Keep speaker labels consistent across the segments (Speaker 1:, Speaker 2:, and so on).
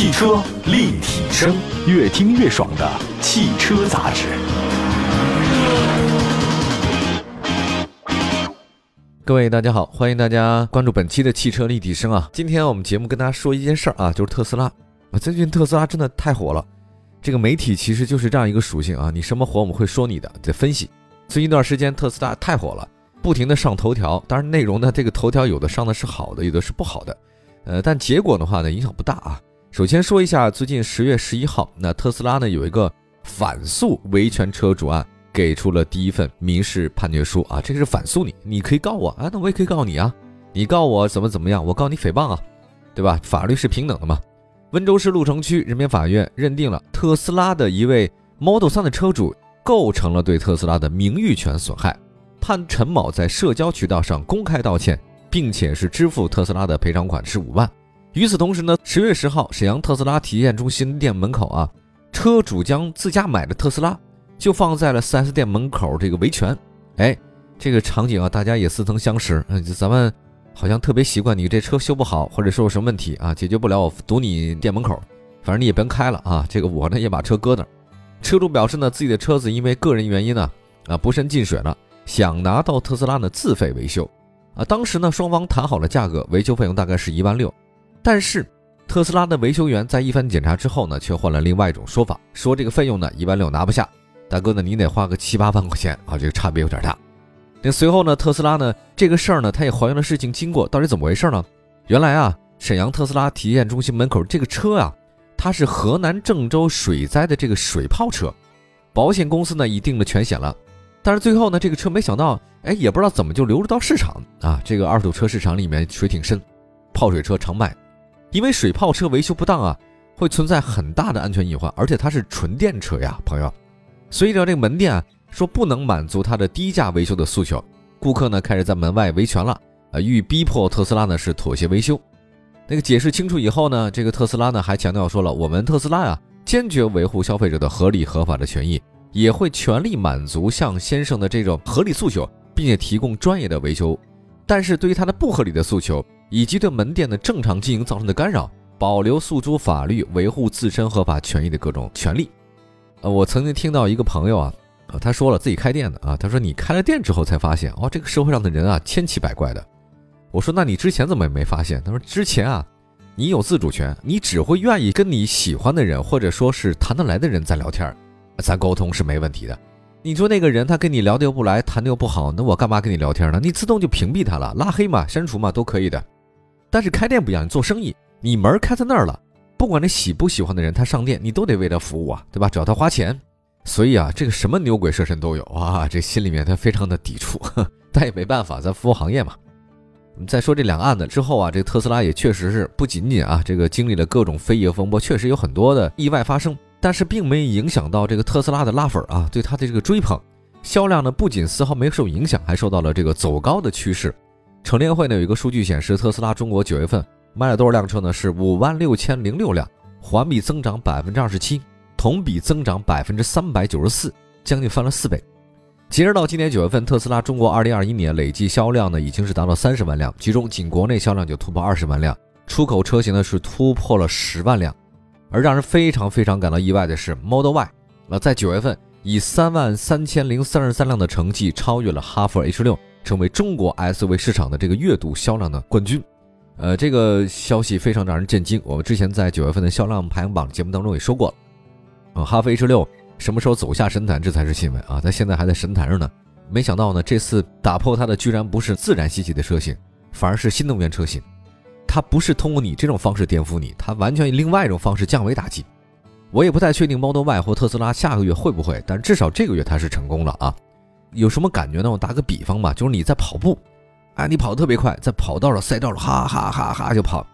Speaker 1: 汽车立体声，越听越爽的汽车杂志。
Speaker 2: 各位大家好，欢迎大家关注本期的汽车立体声啊！今天我们节目跟大家说一件事儿啊，就是特斯拉啊，最近特斯拉真的太火了。这个媒体其实就是这样一个属性啊，你什么火我们会说你的，在分析。最近一段时间特斯拉太火了，不停的上头条，当然内容呢，这个头条有的上的是好的，有的是不好的，呃，但结果的话呢，影响不大啊。首先说一下，最近十月十一号，那特斯拉呢有一个反诉维权车主案。给出了第一份民事判决书啊，这个是反诉你，你可以告我啊，那我也可以告你啊，你告我怎么怎么样，我告你诽谤啊，对吧？法律是平等的嘛。温州市鹿城区人民法院认定了特斯拉的一位 Model 3的车主构成了对特斯拉的名誉权损害，判陈某在社交渠道上公开道歉，并且是支付特斯拉的赔偿款是五万。与此同时呢，十月十号，沈阳特斯拉体验中心店门口啊，车主将自家买的特斯拉。就放在了 4S 店门口这个维权，哎，这个场景啊，大家也似曾相识。嗯，咱们好像特别习惯，你这车修不好，或者说有什么问题啊，解决不了，我堵你店门口，反正你也别开了啊。这个我呢也把车搁那儿。车主表示呢，自己的车子因为个人原因呢，啊不慎进水了，想拿到特斯拉呢自费维修。啊，当时呢双方谈好了价格，维修费用大概是一万六，但是特斯拉的维修员在一番检查之后呢，却换了另外一种说法，说这个费用呢一万六拿不下。大哥呢，你得花个七八万块钱啊，这个差别有点大。那随后呢，特斯拉呢这个事儿呢，他也还原了事情经过，到底怎么回事呢？原来啊，沈阳特斯拉体验中心门口这个车啊，它是河南郑州水灾的这个水泡车，保险公司呢已定了全险了，但是最后呢，这个车没想到，哎，也不知道怎么就流入到市场啊，这个二手车市场里面水挺深，泡水车常卖，因为水泡车维修不当啊，会存在很大的安全隐患，而且它是纯电车呀，朋友。所以呢，这个门店啊说不能满足他的低价维修的诉求，顾客呢开始在门外维权了，啊，欲逼迫特斯拉呢是妥协维修。那个解释清楚以后呢，这个特斯拉呢还强调说了，我们特斯拉呀坚决维护消费者的合理合法的权益，也会全力满足向先生的这种合理诉求，并且提供专业的维修。但是对于他的不合理的诉求以及对门店的正常经营造成的干扰，保留诉诸法律，维护自身合法权益的各种权利。呃，我曾经听到一个朋友啊，他说了自己开店的啊，他说你开了店之后才发现，哦，这个社会上的人啊，千奇百怪的。我说那你之前怎么也没发现？他说之前啊，你有自主权，你只会愿意跟你喜欢的人或者说是谈得来的人在聊天，咱沟通是没问题的。你说那个人他跟你聊得又不来，谈的又不好，那我干嘛跟你聊天呢？你自动就屏蔽他了，拉黑嘛，删除嘛，都可以的。但是开店不一样，你做生意，你门开在那儿了。不管你喜不喜欢的人，他上店你都得为他服务啊，对吧？只要他花钱，所以啊，这个什么牛鬼蛇神都有啊，这心里面他非常的抵触，但也没办法，咱服务行业嘛。我们再说这两案子之后啊，这个特斯拉也确实是不仅仅啊，这个经历了各种非议风波，确实有很多的意外发生，但是并没影响到这个特斯拉的拉粉啊，对它的这个追捧，销量呢不仅丝毫没受影响，还受到了这个走高的趋势。乘联会呢有一个数据显示，特斯拉中国九月份。卖了多少辆车呢？是五万六千零六辆，环比增长百分之二十七，同比增长百分之三百九十四，将近翻了四倍。截止到今年九月份，特斯拉中国二零二一年累计销量呢，已经是达到三十万辆，其中仅国内销量就突破二十万辆，出口车型呢是突破了十万辆。而让人非常非常感到意外的是，Model Y，呃，在九月份以三万三千零三十三辆的成绩，超越了哈弗 H 六，成为中国 SUV 市场的这个月度销量的冠军。呃，这个消息非常让人震惊。我们之前在九月份的销量排行榜节目当中也说过了，啊，哈弗 H 六什么时候走下神坛，这才是新闻啊！它现在还在神坛上呢。没想到呢，这次打破它的居然不是自然吸气的车型，反而是新能源车型。它不是通过你这种方式颠覆你，它完全以另外一种方式降维打击。我也不太确定 Model Y 或特斯拉下个月会不会，但至少这个月它是成功了啊！有什么感觉呢？我打个比方吧，就是你在跑步。啊，你跑得特别快，在跑道上、赛道上，哈哈哈哈就跑。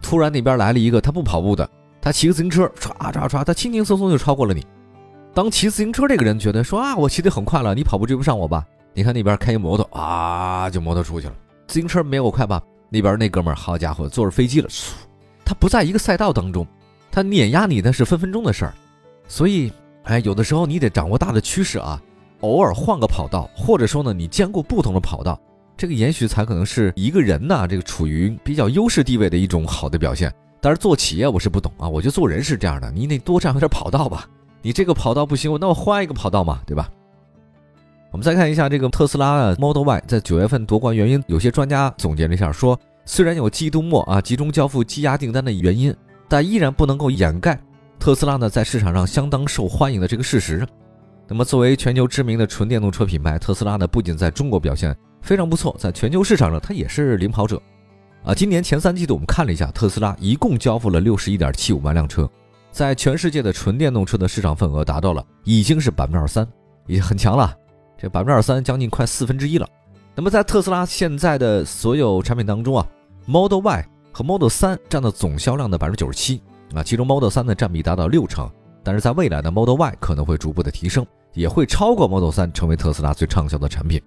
Speaker 2: 突然那边来了一个他不跑步的，他骑个自行车，唰唰唰，他轻轻松松就超过了你。当骑自行车这个人觉得说啊，我骑得很快了，你跑步追不上我吧？你看那边开一摩托啊，就摩托出去了。自行车没我快吧？那边那哥们儿，好家伙，坐着飞机了，他不在一个赛道当中，他碾压你那是分分钟的事儿。所以，哎，有的时候你得掌握大的趋势啊，偶尔换个跑道，或者说呢，你兼顾不同的跑道。这个也许才可能是一个人呢，这个处于比较优势地位的一种好的表现。但是做企业我是不懂啊，我觉得做人是这样的，你得多占点跑道吧。你这个跑道不行，那我换一个跑道嘛，对吧？我们再看一下这个特斯拉的 Model Y 在九月份夺冠原因，有些专家总结了一下，说虽然有季度末啊集中交付积压订单的原因，但依然不能够掩盖特斯拉呢在市场上相当受欢迎的这个事实。那么作为全球知名的纯电动车品牌，特斯拉呢不仅在中国表现非常不错，在全球市场上它也是领跑者。啊，今年前三季度我们看了一下，特斯拉一共交付了六十一点七五万辆车。在全世界的纯电动车的市场份额达到了，已经是百分之二三，已经很强了。这百分之二三将近快四分之一了。那么在特斯拉现在的所有产品当中啊，Model Y 和 Model 3占到总销量的百分之九十七啊，其中 Model 3的占比达到六成。但是在未来的 Model Y 可能会逐步的提升，也会超过 Model 3，成为特斯拉最畅销的产品。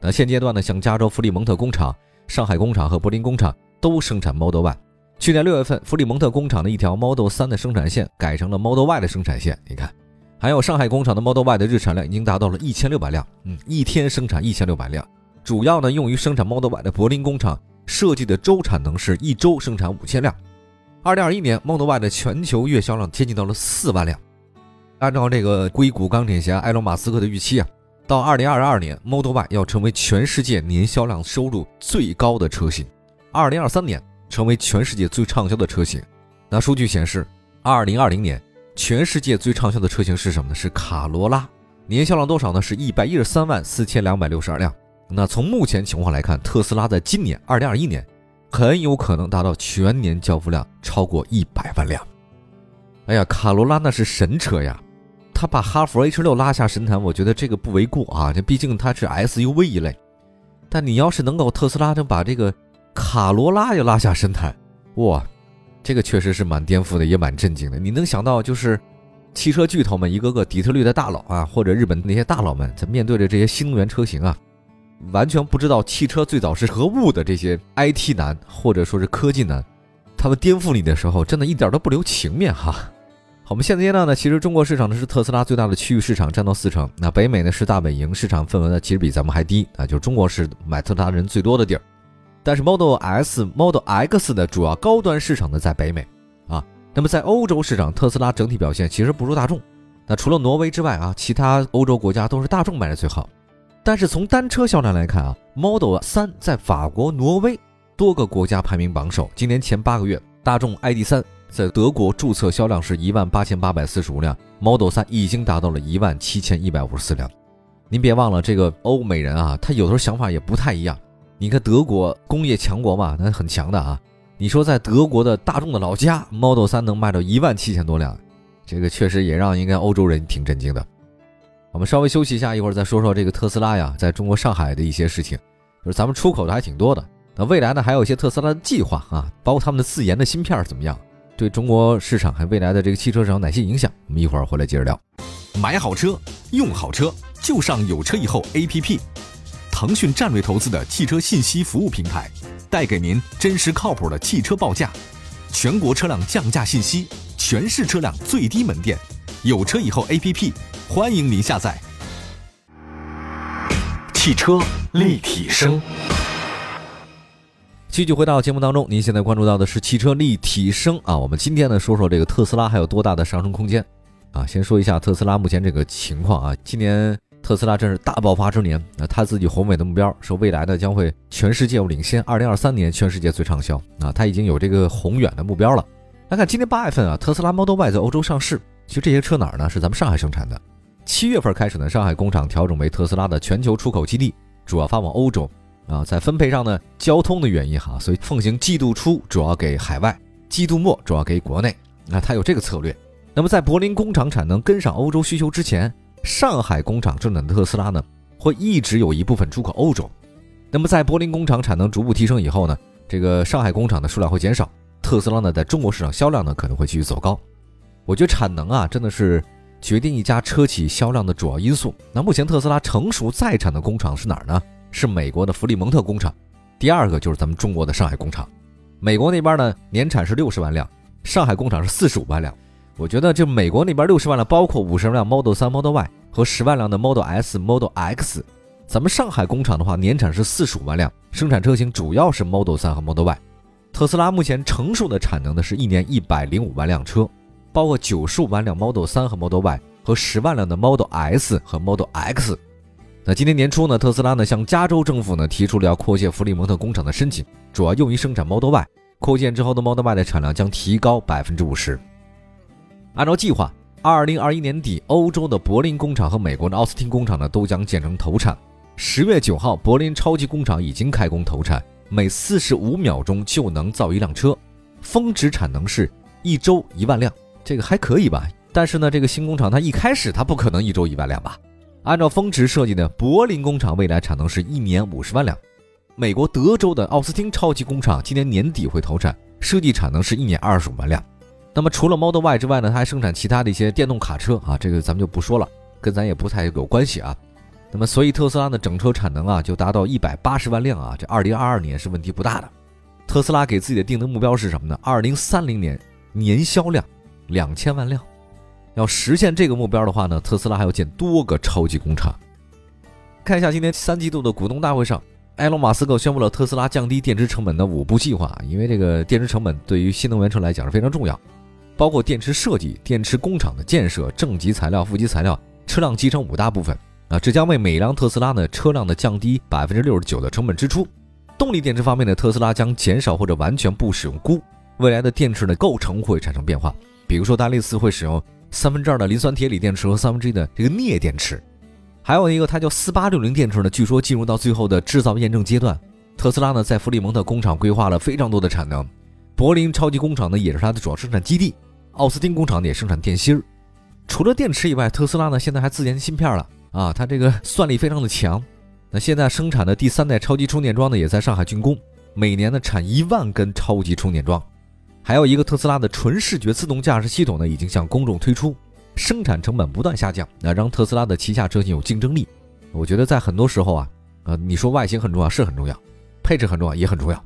Speaker 2: 那现阶段呢，像加州弗里蒙特工厂、上海工厂和柏林工厂都生产 Model Y。去年六月份，弗里蒙特工厂的一条 Model 3的生产线改成了 Model Y 的生产线。你看，还有上海工厂的 Model Y 的日产量已经达到了一千六百辆，嗯，一天生产一千六百辆。主要呢用于生产 Model Y 的柏林工厂设计的周产能是一周生产五千辆。二零二一年 Model Y 的全球月销量接近到了四万辆。按照这个硅谷钢铁侠埃隆·马斯克的预期啊，到二零二二年 Model Y 要成为全世界年销量收入最高的车型。二零二三年。成为全世界最畅销的车型。那数据显示，二零二零年全世界最畅销的车型是什么呢？是卡罗拉，年销量多少呢？是一百一十三万四千两百六十二辆。那从目前情况来看，特斯拉在今年二零二一年很有可能达到全年交付量超过一百万辆。哎呀，卡罗拉那是神车呀，他把哈弗 H 六拉下神坛，我觉得这个不为过啊。这毕竟它是 SUV 一类，但你要是能够特斯拉能把这个。卡罗拉也拉下神坛，哇，这个确实是蛮颠覆的，也蛮震惊的。你能想到，就是汽车巨头们一个个底特律的大佬啊，或者日本那些大佬们，在面对着这些新能源车型啊，完全不知道汽车最早是何物的这些 IT 男或者说是科技男，他们颠覆你的时候，真的一点都不留情面哈。我们现阶段呢，其实中国市场呢是特斯拉最大的区域市场，占到四成。那北美呢是大本营，市场份额呢其实比咱们还低啊，就是中国是买特斯拉人最多的地儿。但是 Model S、Model X 的主要高端市场呢在北美，啊，那么在欧洲市场，特斯拉整体表现其实不如大众。那除了挪威之外啊，其他欧洲国家都是大众卖的最好。但是从单车销量来看啊，Model 3在法国、挪威多个国家排名榜首。今年前八个月，大众 ID.3 在德国注册销量是一万八千八百四十五辆，Model 3已经达到了一万七千一百五十四辆。您别忘了，这个欧美人啊，他有时候想法也不太一样。你看德国工业强国嘛，那很强的啊。你说在德国的大众的老家，Model 3能卖到一万七千多辆，这个确实也让应该欧洲人挺震惊的。我们稍微休息一下，一会儿再说说这个特斯拉呀，在中国上海的一些事情。就是咱们出口的还挺多的，那未来呢，还有一些特斯拉的计划啊，包括他们的自研的芯片怎么样，对中国市场还未来的这个汽车市场哪些影响？我们一会儿回来接着聊。
Speaker 1: 买好车，用好车，就上有车以后 APP。腾讯战略投资的汽车信息服务平台，带给您真实靠谱的汽车报价，全国车辆降价信息，全市车辆最低门店，有车以后 APP，欢迎您下载。汽车立体声，
Speaker 2: 继续回到节目当中，您现在关注到的是汽车立体声啊。我们今天呢说说这个特斯拉还有多大的上升空间啊？先说一下特斯拉目前这个情况啊，今年。特斯拉真是大爆发之年，那他自己宏伟的目标说未来呢将会全世界领先，二零二三年全世界最畅销啊，他已经有这个宏远的目标了。来看今年八月份啊，特斯拉 Model Y 在欧洲上市，其实这些车哪儿呢？是咱们上海生产的。七月份开始呢，上海工厂调整为特斯拉的全球出口基地，主要发往欧洲啊。在分配上呢，交通的原因哈，所以奉行季度初主要给海外，季度末主要给国内。那它有这个策略。那么在柏林工厂产能跟上欧洲需求之前。上海工厂生产的特斯拉呢，会一直有一部分出口欧洲。那么在柏林工厂产能逐步提升以后呢，这个上海工厂的数量会减少，特斯拉呢在中国市场销量呢可能会继续走高。我觉得产能啊真的是决定一家车企销量的主要因素。那目前特斯拉成熟在产的工厂是哪儿呢？是美国的弗里蒙特工厂，第二个就是咱们中国的上海工厂。美国那边呢年产是六十万辆，上海工厂是四十五万辆。我觉得就美国那边六十万辆，包括五十万辆 Model 3、Model Y 和十万辆的 Model S、Model X。咱们上海工厂的话，年产是四十五万辆，生产车型主要是 Model 3和 Model Y。特斯拉目前成熟的产能呢是一年一百零五万辆车，包括九十五万辆 Model 3和 Model Y 和十万辆的 Model S 和 Model X。那今年年初呢，特斯拉呢向加州政府呢提出了要扩建弗里蒙特工厂的申请，主要用于生产 Model Y。扩建之后的 Model Y 的产量将提高百分之五十。按照计划，二零二一年底，欧洲的柏林工厂和美国的奥斯汀工厂呢都将建成投产。十月九号，柏林超级工厂已经开工投产，每四十五秒钟就能造一辆车，峰值产能是一周一万辆，这个还可以吧？但是呢，这个新工厂它一开始它不可能一周一万辆吧？按照峰值设计呢，柏林工厂未来产能是一年五十万辆。美国德州的奥斯汀超级工厂今年年底会投产，设计产能是一年二十五万辆。那么除了 Model Y 之外呢，它还生产其他的一些电动卡车啊，这个咱们就不说了，跟咱也不太有关系啊。那么所以特斯拉的整车产能啊就达到一百八十万辆啊，这二零二二年是问题不大的。特斯拉给自己的定的目标是什么呢？二零三零年年销量两千万辆。要实现这个目标的话呢，特斯拉还要建多个超级工厂。看一下今年三季度的股东大会上，埃隆·马斯克宣布了特斯拉降低电池成本的五步计划。因为这个电池成本对于新能源车来讲是非常重要，包括电池设计、电池工厂的建设、正极材料、负极材料、车辆集成五大部分啊，这将为每辆特斯拉呢车辆的降低百分之六十九的成本支出。动力电池方面呢，特斯拉将减少或者完全不使用钴，未来的电池的构成会产生变化，比如说它类似会使用。三分之二的磷酸铁锂电池和三分之一的这个镍电池，还有一个它叫四八六零电池呢，据说进入到最后的制造验证阶段。特斯拉呢在弗里蒙特工厂规划了非常多的产能，柏林超级工厂呢也是它的主要生产基地，奥斯汀工厂也生产电芯儿。除了电池以外，特斯拉呢现在还自研芯片了啊，它这个算力非常的强。那现在生产的第三代超级充电桩呢也在上海竣工，每年呢产一万根超级充电桩。还有一个特斯拉的纯视觉自动驾驶系统呢，已经向公众推出，生产成本不断下降，那让特斯拉的旗下车型有竞争力。我觉得在很多时候啊，呃，你说外形很重要是很重要，配置很重要也很重要，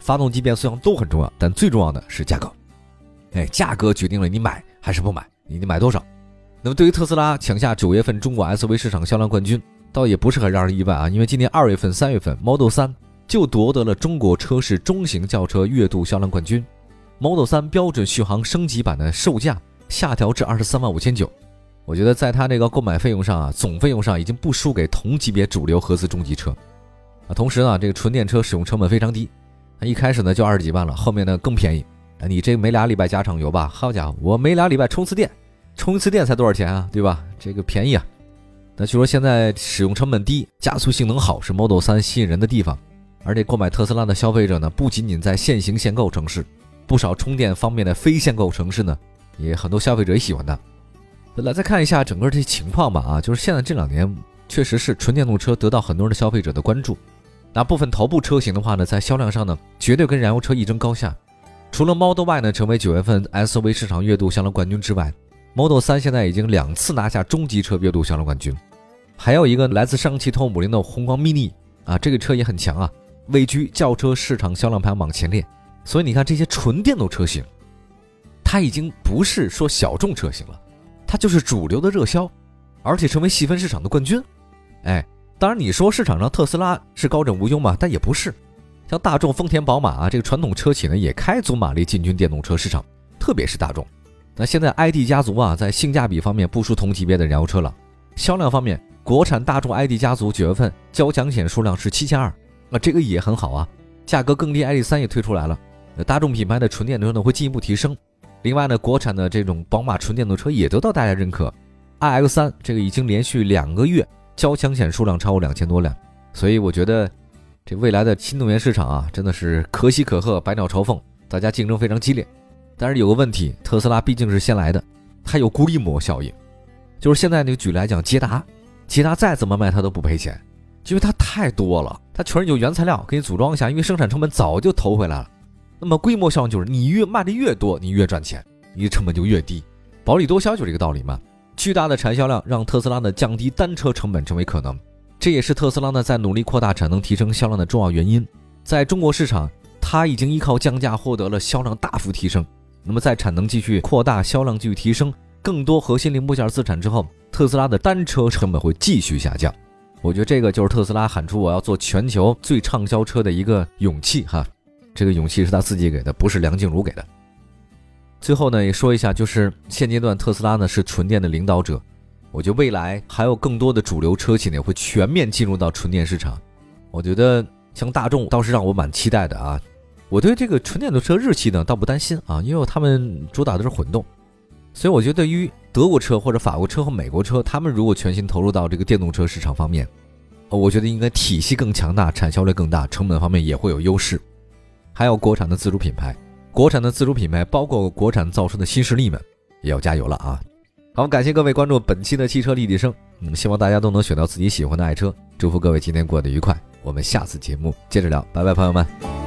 Speaker 2: 发动机变速箱都很重要，但最重要的是价格。哎，价格决定了你买还是不买，你得买多少。那么对于特斯拉抢下九月份中国 SUV 市场销量冠军，倒也不是很让人意外啊，因为今年二月份、三月份 Model 3就夺得了中国车市中型轿车月度销量冠军。Model 3标准续航升级版的售价下调至二十三万五千九，我觉得在它这个购买费用上啊，总费用上已经不输给同级别主流合资中级车啊。同时呢，这个纯电车使用成本非常低，它一开始呢就二十几万了，后面呢更便宜。啊，你这每俩礼拜加场油吧，好家伙，我每俩礼拜充次电，充一次电才多少钱啊？对吧？这个便宜啊。那据说现在使用成本低，加速性能好是 Model 3吸引人的地方，而且购买特斯拉的消费者呢，不仅仅在限行限购城市。不少充电方面的非限购城市呢，也很多消费者也喜欢它。来再看一下整个这些情况吧，啊，就是现在这两年确实是纯电动车得到很多人的消费者的关注。那部分头部车型的话呢，在销量上呢，绝对跟燃油车一争高下。除了 Model Y 呢成为九月份 SUV 市场月度销量冠军之外，Model 3现在已经两次拿下中级车月度销量冠军。还有一个来自上汽通用五菱的宏光 mini 啊，这个车也很强啊，位居轿车市场销量排行榜前列。所以你看，这些纯电动车型，它已经不是说小众车型了，它就是主流的热销，而且成为细分市场的冠军。哎，当然你说市场上特斯拉是高枕无忧嘛？但也不是，像大众、丰田、宝马啊这个传统车企呢，也开足马力进军电动车市场，特别是大众。那现在 ID 家族啊，在性价比方面不输同级别的燃油车了。销量方面，国产大众 ID 家族九月份交强险数量是七千二，那这个也很好啊。价格更低，ID 三也推出来了。大众品牌的纯电动车呢会进一步提升，另外呢，国产的这种宝马纯电动车也得到大家认可。iX3 这个已经连续两个月交强险数量超过两千多辆，所以我觉得这未来的新能源市场啊，真的是可喜可贺，百鸟朝凤，大家竞争非常激烈。但是有个问题，特斯拉毕竟是先来的，它有规模效应，就是现在那个举例来讲，捷达，捷达再怎么卖它都不赔钱，因为它太多了，它全是有原材料给你组装一下，因为生产成本早就投回来了。那么规模效应就是你越卖的越多，你越赚钱，你的成本就越低，薄利多销就这个道理嘛。巨大的产销量让特斯拉呢降低单车成本成为可能，这也是特斯拉呢在努力扩大产能、提升销量的重要原因。在中国市场，它已经依靠降价获得了销量大幅提升。那么在产能继续扩大、销量继续提升、更多核心零部件自产之后，特斯拉的单车成本会继续下降。我觉得这个就是特斯拉喊出我要做全球最畅销车的一个勇气哈。这个勇气是他自己给的，不是梁静茹给的。最后呢，也说一下，就是现阶段特斯拉呢是纯电的领导者，我觉得未来还有更多的主流车企呢会全面进入到纯电市场。我觉得像大众倒是让我蛮期待的啊。我对这个纯电动车日系呢倒不担心啊，因为他们主打的是混动，所以我觉得对于德国车或者法国车和美国车，他们如果全心投入到这个电动车市场方面，我觉得应该体系更强大，产销率更大，成本方面也会有优势。还有国产的自主品牌，国产的自主品牌包括国产造车的新势力们，也要加油了啊！好，感谢各位关注本期的汽车立体声，嗯，希望大家都能选到自己喜欢的爱车，祝福各位今天过得愉快，我们下次节目接着聊，拜拜，朋友们。